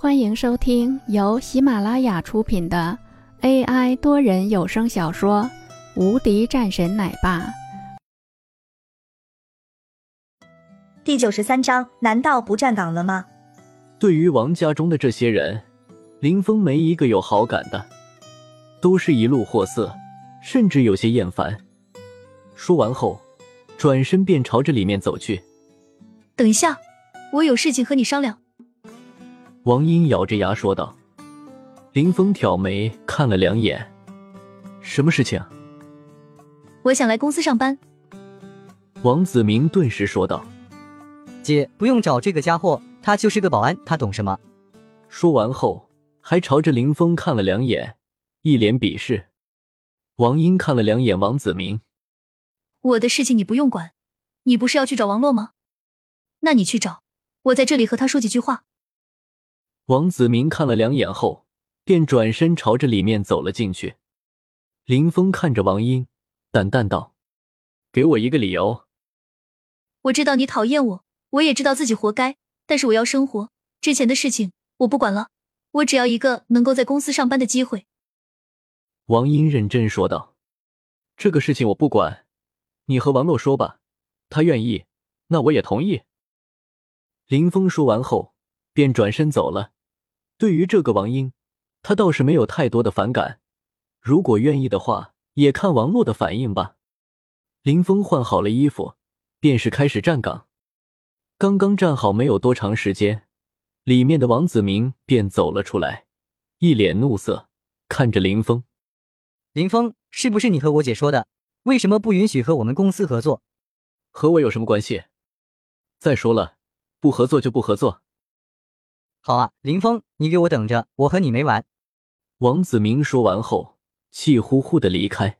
欢迎收听由喜马拉雅出品的 AI 多人有声小说《无敌战神奶爸》第九十三章。难道不站岗了吗？对于王家中的这些人，林峰没一个有好感的，都是一路货色，甚至有些厌烦。说完后，转身便朝着里面走去。等一下，我有事情和你商量。王英咬着牙说道。林峰挑眉看了两眼，什么事情？我想来公司上班。王子明顿时说道：“姐，不用找这个家伙，他就是个保安，他懂什么？”说完后，还朝着林峰看了两眼，一脸鄙视。王英看了两眼王子明：“我的事情你不用管，你不是要去找王洛吗？那你去找，我在这里和他说几句话。”王子明看了两眼后，便转身朝着里面走了进去。林峰看着王英，淡淡道：“给我一个理由。”我知道你讨厌我，我也知道自己活该，但是我要生活。之前的事情我不管了，我只要一个能够在公司上班的机会。王英认真说道：“这个事情我不管，你和王洛说吧，他愿意，那我也同意。”林峰说完后，便转身走了。对于这个王英，他倒是没有太多的反感。如果愿意的话，也看王洛的反应吧。林峰换好了衣服，便是开始站岗。刚刚站好没有多长时间，里面的王子明便走了出来，一脸怒色看着林峰。林峰，是不是你和我姐说的？为什么不允许和我们公司合作？和我有什么关系？再说了，不合作就不合作。好啊，林峰，你给我等着，我和你没完！王子明说完后，气呼呼的离开。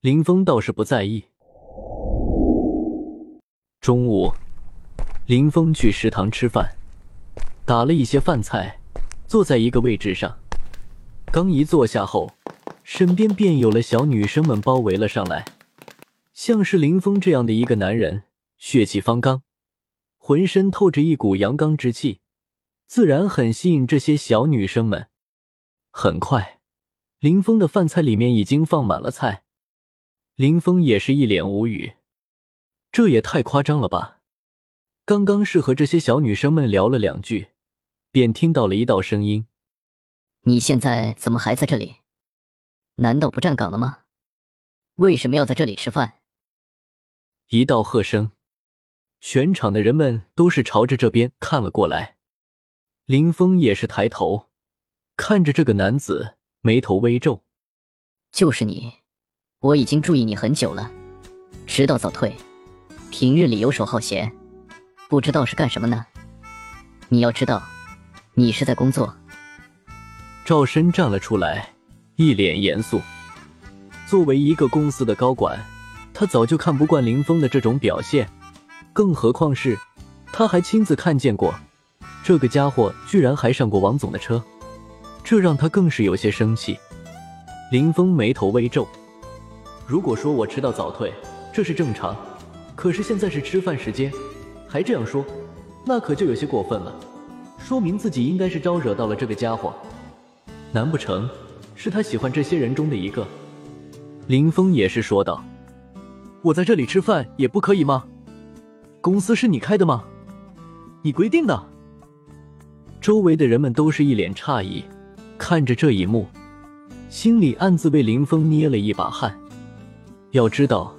林峰倒是不在意。中午，林峰去食堂吃饭，打了一些饭菜，坐在一个位置上。刚一坐下后，身边便有了小女生们包围了上来。像是林峰这样的一个男人，血气方刚，浑身透着一股阳刚之气。自然很吸引这些小女生们。很快，林峰的饭菜里面已经放满了菜，林峰也是一脸无语，这也太夸张了吧！刚刚是和这些小女生们聊了两句，便听到了一道声音：“你现在怎么还在这里？难道不站岗了吗？为什么要在这里吃饭？”一道喝声，全场的人们都是朝着这边看了过来。林峰也是抬头看着这个男子，眉头微皱。就是你，我已经注意你很久了，迟到早退，平日里游手好闲，不知道是干什么呢？你要知道，你是在工作。赵深站了出来，一脸严肃。作为一个公司的高管，他早就看不惯林峰的这种表现，更何况是他还亲自看见过。这个家伙居然还上过王总的车，这让他更是有些生气。林峰眉头微皱，如果说我迟到早退，这是正常，可是现在是吃饭时间，还这样说，那可就有些过分了，说明自己应该是招惹到了这个家伙，难不成是他喜欢这些人中的一个？林峰也是说道：“我在这里吃饭也不可以吗？公司是你开的吗？你规定的。”周围的人们都是一脸诧异，看着这一幕，心里暗自为林峰捏了一把汗。要知道，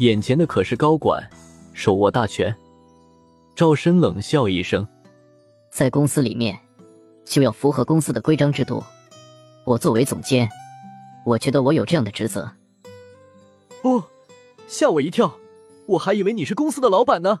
眼前的可是高管，手握大权。赵深冷笑一声：“在公司里面，就要符合公司的规章制度。我作为总监，我觉得我有这样的职责。”哦，吓我一跳，我还以为你是公司的老板呢。